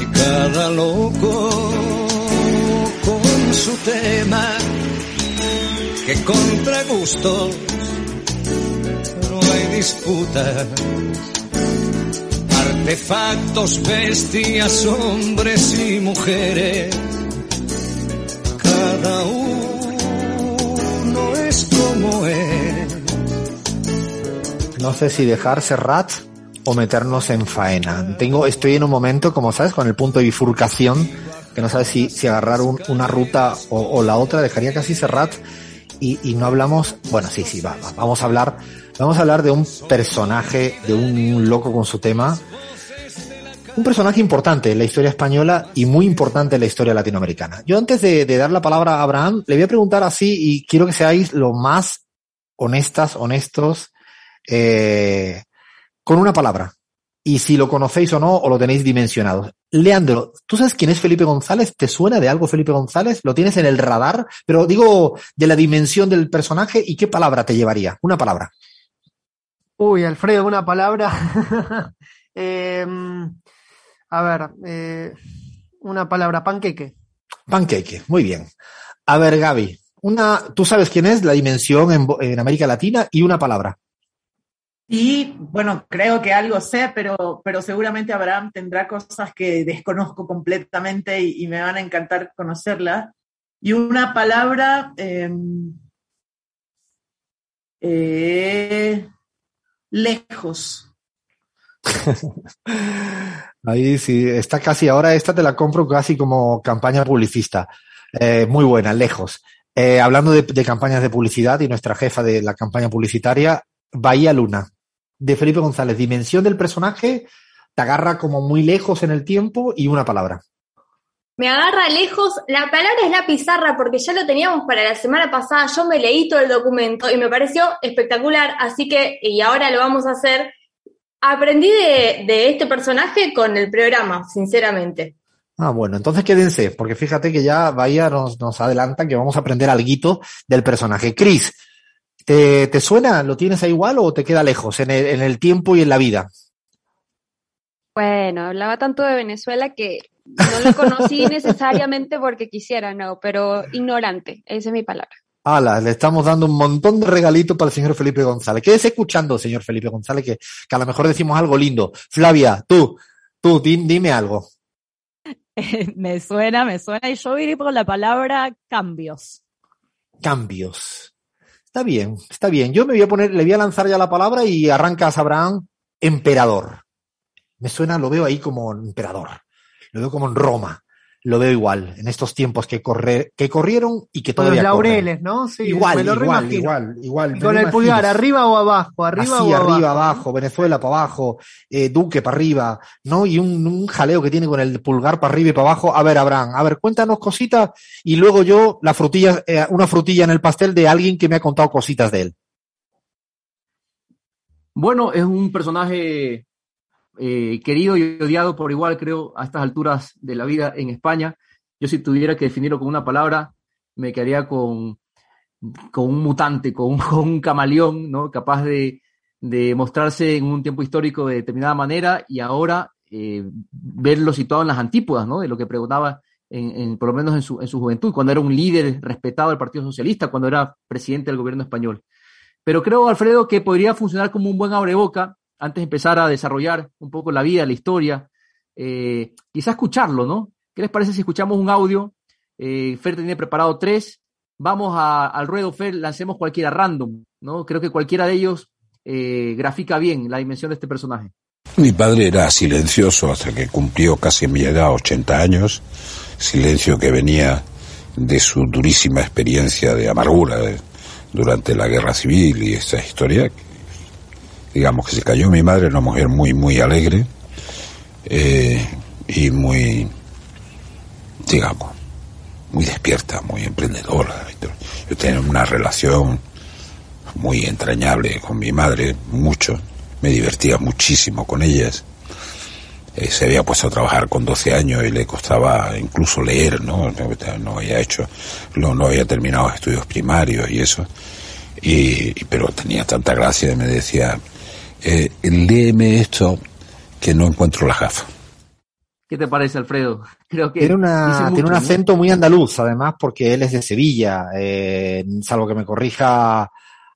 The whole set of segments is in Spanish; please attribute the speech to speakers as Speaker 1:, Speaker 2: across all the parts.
Speaker 1: Y cada loco con su tema, que contra gustos no hay disputas. Artefactos, bestias, hombres y mujeres, cada uno es como es.
Speaker 2: No sé si dejar Serrat o meternos en faena. Tengo, estoy en un momento, como sabes, con el punto de bifurcación, que no sabes si, si agarrar un- una ruta o, o la otra, dejaría casi Serrat y, y no hablamos, bueno, sí, sí, va, va, vamos a hablar, vamos a hablar de un personaje, de un loco con su tema, un personaje importante en la historia española y muy importante en la historia latinoamericana. Yo antes de, de dar la palabra a Abraham, le voy a preguntar así y quiero que seáis lo más honestas, honestos, eh, con una palabra. Y si lo conocéis o no, o lo tenéis dimensionado. Leandro, ¿tú sabes quién es Felipe González? ¿Te suena de algo Felipe González? ¿Lo tienes en el radar? Pero digo, de la dimensión del personaje, ¿y qué palabra te llevaría? Una palabra.
Speaker 3: Uy, Alfredo, una palabra. Em, a ver, eh, una palabra, panqueque.
Speaker 2: Panqueque, muy bien. A ver, Gaby, una, ¿tú sabes quién es la dimensión en, América Latina? Y una palabra.
Speaker 4: Y bueno, creo que algo sé, pero, pero seguramente Abraham tendrá cosas que desconozco completamente y, me van a encantar conocerlas. Y una palabra, eh, eh, lejos.
Speaker 2: Ahí sí, está casi ahora, esta te la compro casi como campaña publicista. Eh, muy buena, lejos. Eh, hablando de campañas de publicidad y nuestra jefa de la campaña publicitaria, Bahía Luna, de Felipe González. Dimensión del personaje, te agarra como muy lejos en el tiempo y una palabra.
Speaker 5: Me agarra lejos. La palabra es la pizarra porque ya lo teníamos para la semana pasada. Yo me leí todo el documento y me pareció espectacular. Así que, y ahora lo vamos a hacer. Aprendí de, de este personaje con el programa, sinceramente.
Speaker 2: Ah, bueno, entonces quédense, porque fíjate que ya Bahía nos, nos adelanta que vamos a aprender algo del personaje. Cris, ¿te, ¿te suena? ¿Lo tienes ahí igual o te queda lejos en el, en el tiempo y en la vida?
Speaker 6: Bueno, hablaba tanto de Venezuela que no lo conocí necesariamente porque quisiera, no, pero ignorante, esa es mi palabra.
Speaker 2: Ala, le estamos dando un montón de regalitos para el señor Felipe González. Quédese escuchando, señor Felipe González, que, que a lo mejor decimos algo lindo. Flavia, tú, tú, di- dime algo.
Speaker 7: me suena, me suena. Y yo iré por la palabra cambios.
Speaker 2: Cambios. Está bien, está bien. Yo me voy a poner, le voy a lanzar ya la palabra y arrancas, Abraham, emperador. Me suena, lo veo ahí como emperador. Lo veo como en Roma. Lo veo igual, en estos tiempos que, corre, que corrieron y que
Speaker 3: Con los
Speaker 2: todavía corren.
Speaker 3: laureles, ¿no? Sí,
Speaker 2: igual,
Speaker 3: me lo
Speaker 2: igual,
Speaker 3: reimagino.
Speaker 2: igual, igual, me
Speaker 3: con el pulgar, arriba o abajo, arriba
Speaker 2: Así,
Speaker 3: o
Speaker 2: arriba,
Speaker 3: abajo.
Speaker 2: abajo, Venezuela para abajo, eh, Duque para arriba, ¿no? Y un, un jaleo que tiene con el pulgar para arriba y para abajo. A ver, Abraham, a ver, cuéntanos cositas y luego yo la frutilla, eh, una frutilla en el pastel de alguien que me ha contado cositas de él.
Speaker 8: Bueno, es un personaje eh, querido y odiado por igual, creo, a estas alturas de la vida en España. Yo si tuviera que definirlo con una palabra, me quedaría con, con un mutante, con un, camaleón, ¿no? Capaz de, de mostrarse en un tiempo histórico de determinada manera y ahora eh, verlo situado en las antípodas, ¿no? De lo que preguntaba, en, en- por lo menos en su, en su juventud, cuando era un líder respetado del Partido Socialista, cuando era presidente del gobierno español. Pero creo, Alfredo, que podría funcionar como un buen abreboca antes de empezar a desarrollar un poco la vida, la historia, eh, quizá escucharlo, ¿no? ¿Qué les parece si escuchamos un audio? Eh, Fer tiene preparado tres. Vamos a- al ruedo, Fer, lancemos cualquiera random, ¿no? Creo que cualquiera de ellos eh, grafica bien la dimensión de este personaje.
Speaker 9: Mi padre era silencioso hasta que cumplió casi mi edad, 80 años, silencio que venía de su durísima experiencia de amargura de- durante la guerra civil y esta historia. Digamos que se cayó mi madre, una mujer muy, muy alegre, eh, y muy, digamos, muy despierta, muy emprendedora. Yo tenía una relación muy entrañable con mi madre, mucho, me divertía muchísimo con ellas. Eh, se había puesto a trabajar con 12 años y le costaba incluso leer, ¿no? No había hecho, no, no había terminado estudios primarios y eso. Y, pero tenía tanta gracia y me decía, eh, léeme esto que no encuentro la gafa.
Speaker 8: ¿Qué te parece, Alfredo?
Speaker 2: Creo que tiene, una, tiene un acento muy andaluz, además, porque él es de Sevilla, eh, salvo que me corrija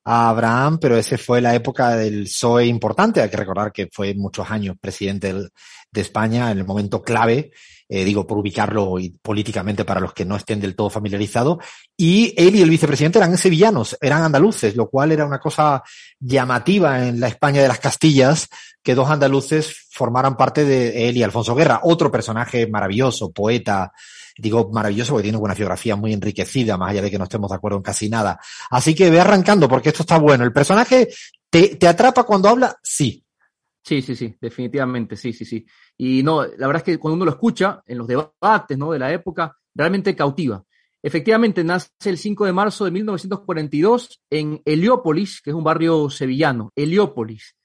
Speaker 2: Abraham, pero ese fue la época del PSOE importante. Hay que recordar que fue muchos años presidente de España en el momento clave eh, digo, por ubicarlo políticamente para los que no estén del todo familiarizados. Y él y el vicepresidente eran sevillanos, eran andaluces, lo cual era una cosa llamativa en la España de las Castillas, que dos andaluces formaran parte de él y Alfonso Guerra, otro personaje maravilloso, poeta, digo maravilloso porque tiene una geografía muy enriquecida, más allá de que no estemos de acuerdo en casi nada. Así que ve arrancando porque esto está bueno. ¿El personaje te, te atrapa cuando habla? Sí.
Speaker 8: Sí, sí, sí, definitivamente, sí, sí, sí. Y no, la verdad es que cuando uno lo escucha en los debates ¿no? de la época, realmente cautiva. Efectivamente, nace el 5 de marzo de 1942 en Heliópolis, que es un barrio sevillano, Heliópolis.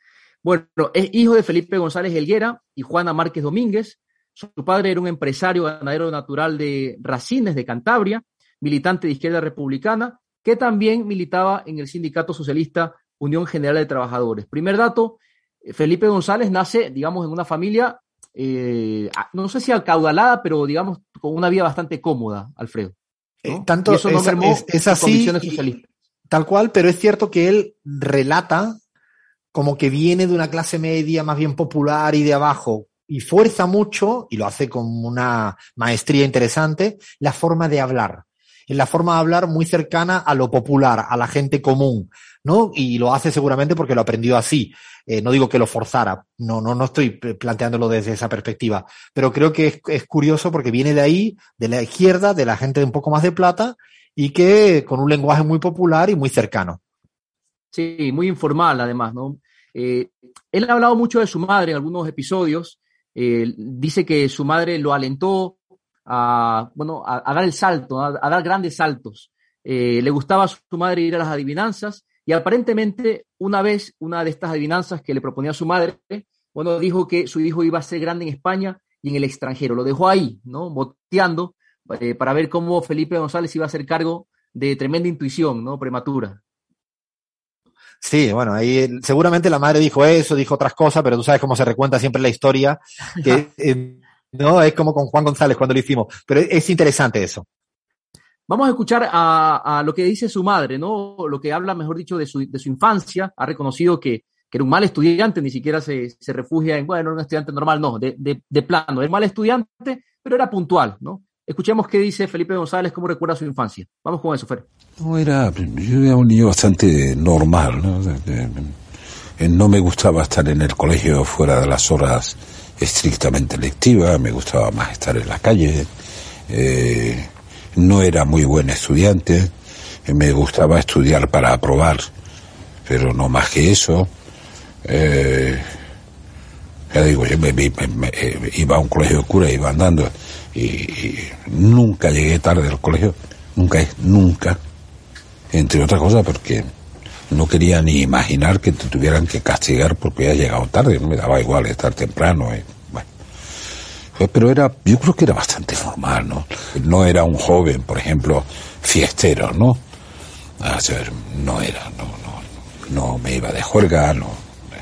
Speaker 8: Bueno, es hijo de Felipe González Helguera y Juana Márquez Domínguez. Su padre era un empresario ganadero natural de Racines, de Cantabria, militante de izquierda republicana, que también militaba en el sindicato socialista Unión General de Trabajadores. Primer dato, Felipe González nace, digamos, en una familia, eh, no sé si acaudalada, pero digamos, con una vida bastante cómoda, Alfredo.
Speaker 2: Eh, tanto eso no es, así, tal cual, pero es cierto que él relata como que viene de una clase media más bien popular y de abajo, y fuerza mucho, y lo hace con una maestría interesante, la forma de hablar. En la forma de hablar muy cercana a lo popular, a la gente común, ¿no? Y lo hace seguramente porque lo aprendió así. Eh, no digo que lo forzara, no, no, no estoy planteándolo desde esa perspectiva, pero creo que es, curioso porque viene de ahí, de la izquierda, de la gente un poco más de plata y que con un lenguaje muy popular y muy cercano.
Speaker 8: Sí, muy informal además, ¿no? Eh, él ha hablado mucho de su madre en algunos episodios. Eh, dice que su madre lo alentó a, bueno, a, dar el salto, a, dar grandes saltos. le gustaba a su madre ir a las adivinanzas y aparentemente, una vez, una de estas adivinanzas que le proponía a su madre, bueno, dijo que su hijo iba a ser grande en España y en el extranjero. Lo dejó ahí, ¿no? Boteando eh, para ver cómo Felipe González iba a hacer cargo de tremenda intuición, ¿no? Prematura.
Speaker 2: Sí, bueno, ahí seguramente la madre dijo eso, dijo otras cosas, pero tú sabes cómo se recuenta siempre la historia, que eh, no es como con Juan González cuando lo hicimos, pero es interesante eso.
Speaker 8: Vamos a escuchar a, lo que dice su madre, ¿no? Lo que habla, mejor dicho, de su, de su infancia. Ha reconocido que, que, era un mal estudiante, ni siquiera se, se refugia en, bueno, un estudiante normal, no, de, de, de plano. Es mal estudiante, pero era puntual, ¿no? Escuchemos qué dice Felipe González, cómo recuerda su infancia. Vamos con eso, Fer.
Speaker 9: No, era, yo era un niño bastante normal, ¿no? No me gustaba estar en el colegio fuera de las horas estrictamente lectivas, me gustaba más estar en la calle. Eh, no era muy buen estudiante, me gustaba estudiar para aprobar, pero no más que eso. Eh, ya digo, yo me, eh, iba a un colegio de cura, iba andando y, nunca llegué tarde al colegio, nunca, nunca, entre otras cosas porque no quería ni imaginar que te tuvieran que castigar porque había llegado tarde, no me daba igual estar temprano. Eh. Pues, pero era, yo creo que era bastante normal, ¿no? No era un joven, por ejemplo, fiestero, ¿no? A ver, no era, no, no, no me iba de juerga, no,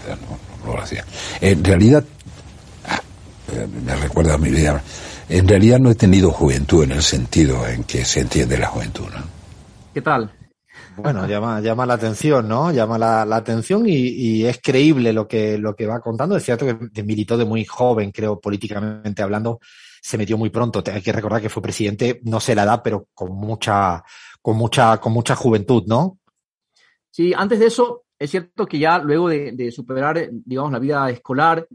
Speaker 9: no, no, lo hacía. En realidad, ah, me recuerda a mi vida, en realidad no he tenido juventud en el sentido en que se entiende la juventud, ¿no?
Speaker 8: ¿Qué tal?
Speaker 2: Bueno, llama, llama la atención, ¿no? Llama la, la atención y, y, es creíble lo que, lo que va contando. Es cierto que militó de muy joven, creo, políticamente hablando, se metió muy pronto. Hay que recordar que fue presidente, no sé la edad, pero con mucha, con mucha, con mucha juventud, ¿no?
Speaker 8: Sí, antes de eso, es cierto que ya luego de, de superar, digamos, la vida escolar,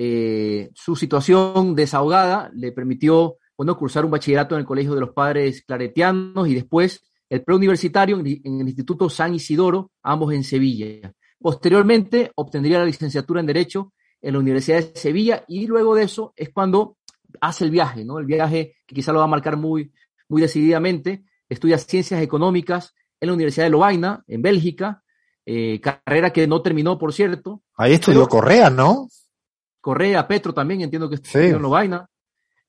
Speaker 8: eh, su situación desahogada le permitió, bueno, cursar un bachillerato en el Colegio de los Padres Claretianos y después el preuniversitario en, el Instituto San Isidoro, ambos en Sevilla. Posteriormente obtendría la licenciatura en Derecho en la Universidad de Sevilla y luego de eso es cuando hace el viaje, ¿no? El viaje que quizá lo va a marcar muy, muy decididamente. Estudia ciencias económicas en la Universidad de Lovaina, en Bélgica, eh, carrera que no terminó, por cierto.
Speaker 2: Ahí estudió Correa, ¿no?
Speaker 8: Correa, Petro también, entiendo que estudió
Speaker 2: Sí.
Speaker 8: en Lovaina.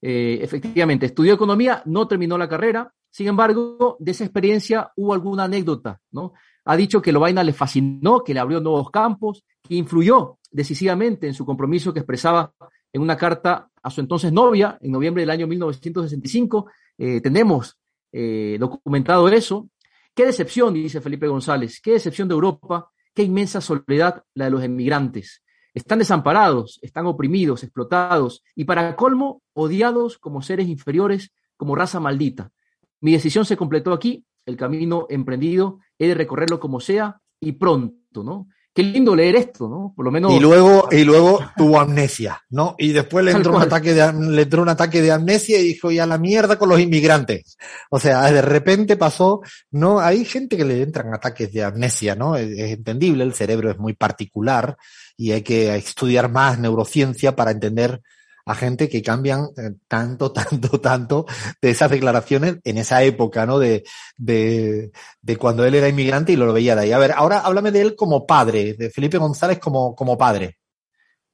Speaker 8: Eh, efectivamente, estudió economía, no terminó la carrera. Sin embargo, de esa experiencia hubo alguna anécdota, ¿no? Ha dicho que Lovaina le fascinó, que le abrió nuevos campos, que influyó decisivamente en su compromiso que expresaba en una carta a su entonces novia en noviembre del año 1965. Eh, tenemos eh, documentado eso. Qué decepción, dice Felipe González, qué decepción de Europa, qué inmensa soledad la de los emigrantes. Están desamparados, están oprimidos, explotados y para colmo, odiados como seres inferiores, como raza maldita. Mi decisión se completó aquí, el camino emprendido, he de recorrerlo como sea y pronto, ¿no? Qué lindo leer esto, ¿no? Por lo menos...
Speaker 2: Y luego, y luego tuvo amnesia, ¿no? Y después le entró, un ataque de, le entró un ataque de amnesia y dijo, ya la mierda con los inmigrantes. O sea, de repente pasó, no, hay gente que le entran ataques de amnesia, ¿no? Es, es entendible, el cerebro es muy particular y hay que estudiar más neurociencia para entender a gente que cambian eh, tanto, tanto, tanto de esas declaraciones en esa época, ¿no? De, de, de cuando él era inmigrante y lo veía de ahí. A ver, ahora háblame de él como padre, de Felipe González como, como padre.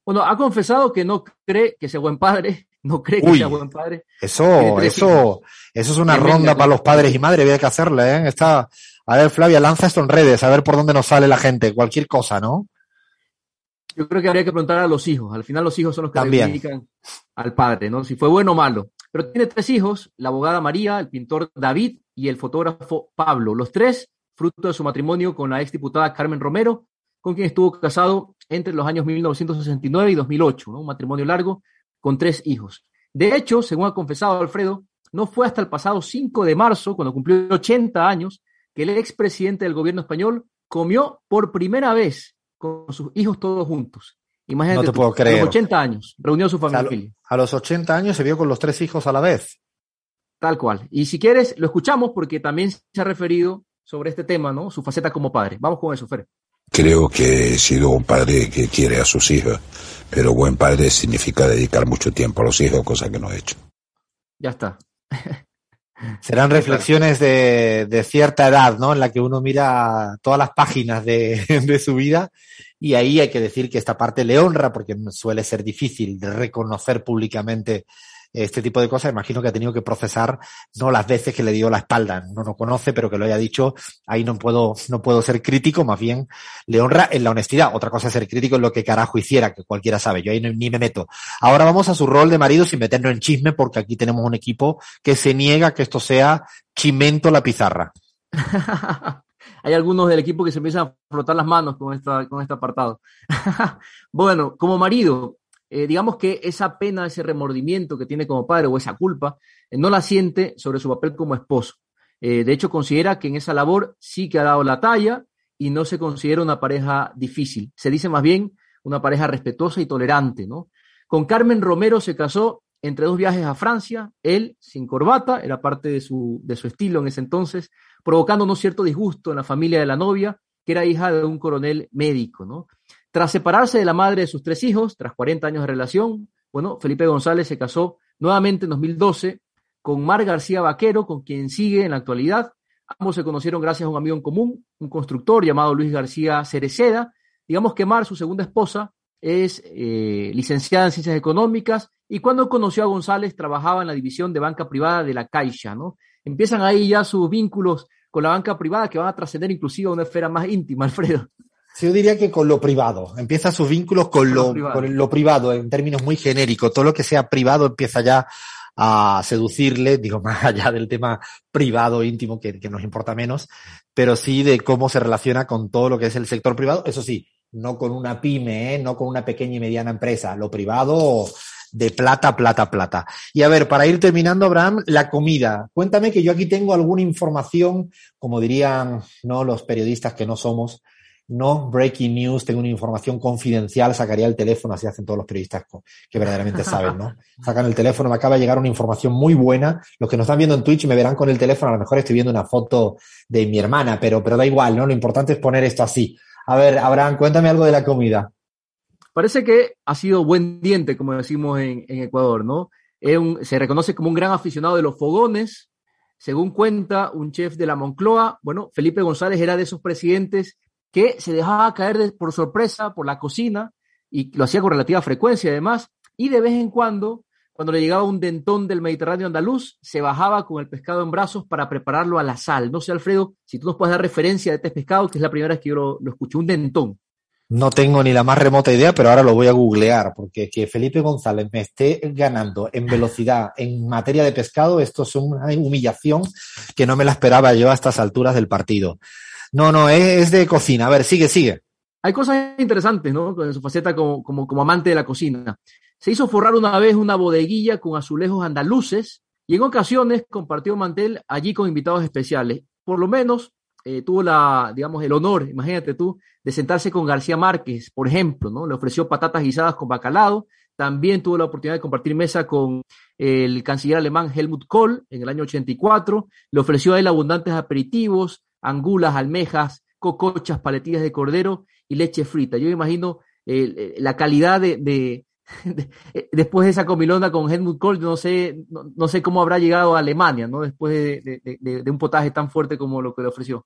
Speaker 8: Bueno, ha confesado que no cree que sea buen padre, no cree que
Speaker 2: Uy.
Speaker 8: sea buen padre.
Speaker 2: Eso, eso, eso es una ronda para los padres y madres, había que hacerla, ¿eh? Está, a ver, Flavia, lanza esto en redes, a ver por dónde nos sale la gente, cualquier cosa, ¿no?
Speaker 8: Yo creo que habría que preguntar a los hijos. Al final los hijos son los que reivindican al padre, ¿no? Si fue bueno o malo. Pero tiene tres hijos, la abogada María, el pintor David y el fotógrafo Pablo. Los tres, fruto de su matrimonio con la exdiputada Carmen Romero, con quien estuvo casado entre los años 1969 y 2008, ¿no? Un matrimonio largo con tres hijos. De hecho, según ha confesado Alfredo, no fue hasta el pasado 5 de marzo, cuando cumplió 80 años, que el expresidente del gobierno español comió por primera vez con sus hijos todos juntos. Imagínate
Speaker 2: No te
Speaker 8: tú,
Speaker 2: puedo
Speaker 8: a
Speaker 2: creer.
Speaker 8: los 80 años, reunió a su
Speaker 2: O sea,
Speaker 8: familia.
Speaker 2: a los 80 años se vio con los tres hijos a la vez.
Speaker 8: Tal cual. Y si quieres, lo escuchamos porque también se ha referido sobre este tema, ¿no? Su faceta como padre. Vamos con eso, Fer.
Speaker 9: Creo que he sido un padre que quiere a sus hijos, pero buen padre significa dedicar mucho tiempo a los hijos, cosa que no he hecho.
Speaker 8: Ya está.
Speaker 2: Serán reflexiones de, de cierta edad, ¿no? En la que uno mira todas las páginas de, de su vida y ahí hay que decir que esta parte le honra porque suele ser difícil de reconocer públicamente este tipo de cosas. Imagino que ha tenido que procesar no las veces que le dio la espalda. No lo conoce, pero que lo haya dicho. Ahí no puedo, no puedo ser crítico, más bien le honra en la honestidad. Otra cosa es ser crítico en lo que carajo hiciera, que cualquiera sabe. Yo ahí ni me meto. Ahora vamos a su rol de marido sin meternos en chisme, porque aquí tenemos un equipo que se niega que esto sea chimento la pizarra.
Speaker 8: Hay algunos del equipo que se empiezan a frotar las manos con, esta, con este apartado. bueno, como marido, eh, digamos que esa pena, ese remordimiento que tiene como padre o esa culpa, eh, no la siente sobre su papel como esposo. Eh, de hecho, considera que en esa labor sí que ha dado la talla y no se considera una pareja difícil. Se dice más bien una pareja respetuosa y tolerante, ¿no? Con Carmen Romero se casó entre dos viajes a Francia, él sin corbata, era parte de su, de su estilo en ese entonces, provocando un cierto disgusto en la familia de la novia, que era hija de un coronel médico, ¿no? Tras separarse de la madre de sus tres hijos, tras 40 años de relación, bueno, Felipe González se casó nuevamente en 2012 con Mar García Vaquero, con quien sigue en la actualidad. Ambos se conocieron gracias a un amigo en común, un constructor llamado Luis García Cereceda. Digamos que Mar, su segunda esposa, es eh, licenciada en Ciencias Económicas y cuando conoció a González trabajaba en la división de banca privada de la Caixa, ¿no? Empiezan ahí ya sus vínculos con la banca privada que van a trascender inclusive a una esfera más íntima, Alfredo.
Speaker 2: Sí, yo diría que con lo privado. Empieza sus vínculos con,
Speaker 8: Con lo
Speaker 2: lo,
Speaker 8: privado.
Speaker 2: con lo privado, en términos muy genéricos. Todo lo que sea privado empieza ya a seducirle, digo, más allá del tema privado, íntimo, que, que nos importa menos, pero sí de cómo se relaciona con todo lo que es el sector privado. Eso sí, no con una pyme, ¿eh? no con una pequeña y mediana empresa. Lo privado de plata, plata, plata. Y a ver, para ir terminando, Abraham, la comida. Cuéntame que yo aquí tengo alguna información, como dirían no los periodistas que no somos, no breaking news, tengo una información confidencial, sacaría el teléfono, así hacen todos los periodistas que verdaderamente saben, ¿no? Sacan el teléfono, me acaba de llegar una información muy buena. Los que nos están viendo en Twitch me verán con el teléfono, a lo mejor estoy viendo una foto de mi hermana, pero, pero da igual, ¿no? Lo importante es poner esto así. A ver, Abraham, cuéntame algo de la comida.
Speaker 8: Parece que ha sido buen diente, como decimos en, en Ecuador, ¿no? se reconoce como un gran aficionado de los fogones. Según cuenta un chef de la Moncloa, bueno, Felipe González era de esos presidentes que se dejaba caer por sorpresa por la cocina y lo hacía con relativa frecuencia además, y de vez en cuando, cuando le llegaba un dentón del Mediterráneo andaluz, se bajaba con el pescado en brazos para prepararlo a la sal. No sé, Alfredo, si tú nos puedes dar referencia de este pescado, que es la primera vez que yo lo, lo escuché, un dentón.
Speaker 2: No tengo ni la más remota idea, pero ahora lo voy a googlear, porque que Felipe González me esté ganando en velocidad en materia de pescado, esto es una humillación que no me la esperaba yo a estas alturas del partido. No, no, es, de cocina. A ver, sigue, sigue.
Speaker 8: Hay cosas interesantes, ¿no? En su faceta como, como, como amante de la cocina. Se hizo forrar una vez una bodeguilla con azulejos andaluces y en ocasiones compartió mantel allí con invitados especiales. Por lo menos eh, tuvo la, digamos, el honor, imagínate tú, de sentarse con García Márquez, por ejemplo, ¿no? Le ofreció patatas guisadas con bacalao. También tuvo la oportunidad de compartir mesa con el canciller alemán Helmut Kohl en el año 84. Le ofreció a él abundantes aperitivos, angulas, almejas, cocochas, paletillas de cordero y leche frita. Yo imagino eh, la calidad de, después de esa comilona con Helmut Kohl, no sé, no, sé cómo habrá llegado a Alemania, ¿no? Después de, un potaje tan fuerte como lo que le ofreció.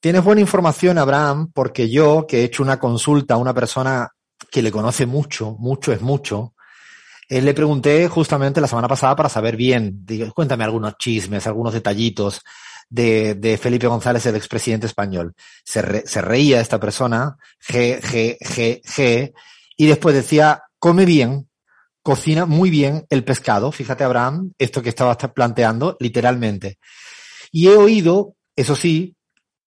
Speaker 2: Tienes buena información, Abraham, porque yo, que he hecho una consulta a una persona que le conoce mucho, mucho es mucho, eh, le pregunté justamente la semana pasada para saber bien, digo, cuéntame algunos chismes, algunos detallitos de, de Felipe González, el expresidente español. Se, se reía esta persona, G, G, G, G, y después decía, come bien, cocina muy bien el pescado. Fíjate, Abraham, esto que estaba planteando, literalmente. Y he oído, eso sí,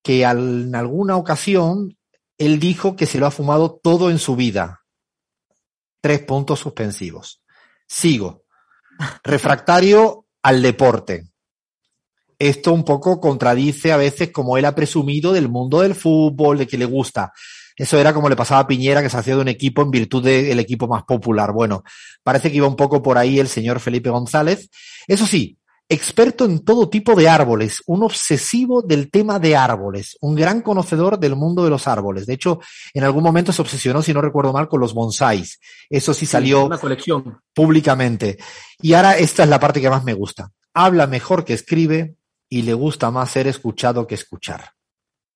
Speaker 2: que en alguna ocasión él dijo que se lo ha fumado todo en su vida. Tres puntos suspensivos. Sigo. Refractario al deporte. Esto un poco contradice a veces como él ha presumido del mundo del fútbol, de que le gusta. Eso era como le pasaba a Piñera, que se hacía de un equipo en virtud del equipo más popular. Bueno, parece que iba un poco por ahí el señor Felipe González. Eso sí, experto en todo tipo de árboles, un obsesivo del tema de árboles, un gran conocedor del mundo de los árboles. De hecho, en algún momento se obsesionó, si no recuerdo mal, con los bonsáis. Eso sí salió
Speaker 8: una colección.
Speaker 2: públicamente. Y ahora esta es la parte que más me gusta. Habla mejor que escribe y le gusta más ser escuchado que escuchar.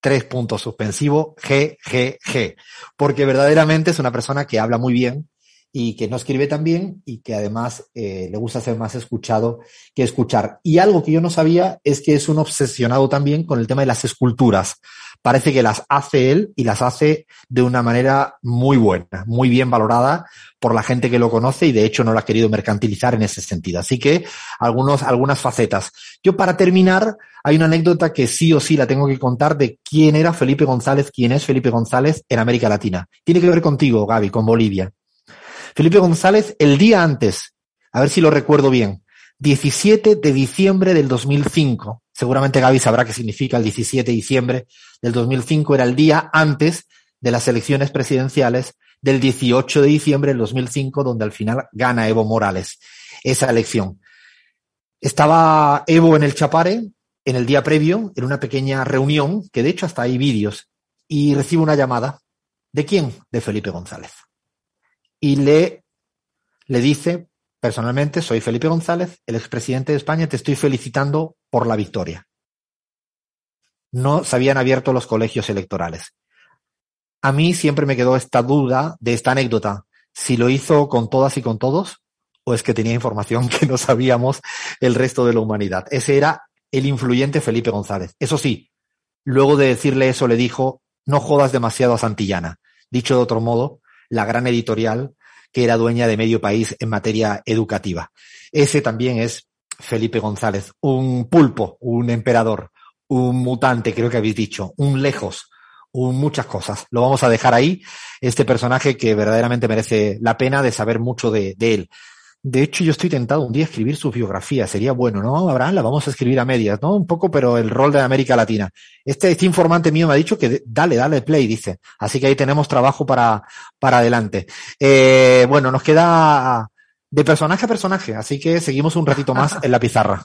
Speaker 2: Tres puntos suspensivos, G, G, G. Porque verdaderamente es una persona que habla muy bien, y que no escribe tan bien y que además eh, le gusta ser más escuchado que escuchar. Y algo que yo no sabía es que es un obsesionado también con el tema de las esculturas. Parece que las hace él y las hace de una manera muy buena, muy bien valorada por la gente que lo conoce y de hecho no lo ha querido mercantilizar en ese sentido. Así que algunos, algunas facetas. Yo para terminar, hay una anécdota que sí o sí la tengo que contar de quién era Felipe González, quién es Felipe González en América Latina. Tiene que ver contigo, Gaby, con Bolivia. Felipe González, el día antes, a ver si lo recuerdo bien, 17 de diciembre del 2005, seguramente Gaby sabrá qué significa el 17 de diciembre del 2005, era el día antes de las elecciones presidenciales del 18 de diciembre del 2005, donde al final gana Evo Morales esa elección. Estaba Evo en el Chapare en el día previo, en una pequeña reunión, que de hecho hasta hay vídeos, y recibe una llamada. ¿De quién? De Felipe González y le, le dice personalmente, soy Felipe González, el expresidente de España, te estoy felicitando por la victoria. No se habían abierto los colegios electorales. A mí siempre me quedó esta duda de esta anécdota, si lo hizo con todas y con todos o es que tenía información que no sabíamos el resto de la humanidad. Ese era el influyente Felipe González. Eso sí, luego de decirle eso le dijo, no jodas demasiado a Santillana. Dicho de otro modo, la gran editorial que era dueña de medio país en materia educativa. Ese también es Felipe González, un pulpo, un emperador, un mutante, creo que habéis dicho, un lejos, un muchas cosas. Lo vamos a dejar ahí, este personaje que verdaderamente merece la pena de saber mucho de, de él. De hecho, yo estoy tentado un día a escribir su biografía. Sería bueno, ¿no, Abraham? La vamos a escribir a medias, ¿no? Un poco, pero el rol de América Latina. Este, este informante mío me ha dicho que dale, dale play, dice. Así que ahí tenemos trabajo para, para adelante. Eh, bueno, nos queda de personaje a personaje, así que seguimos un ratito más en la pizarra.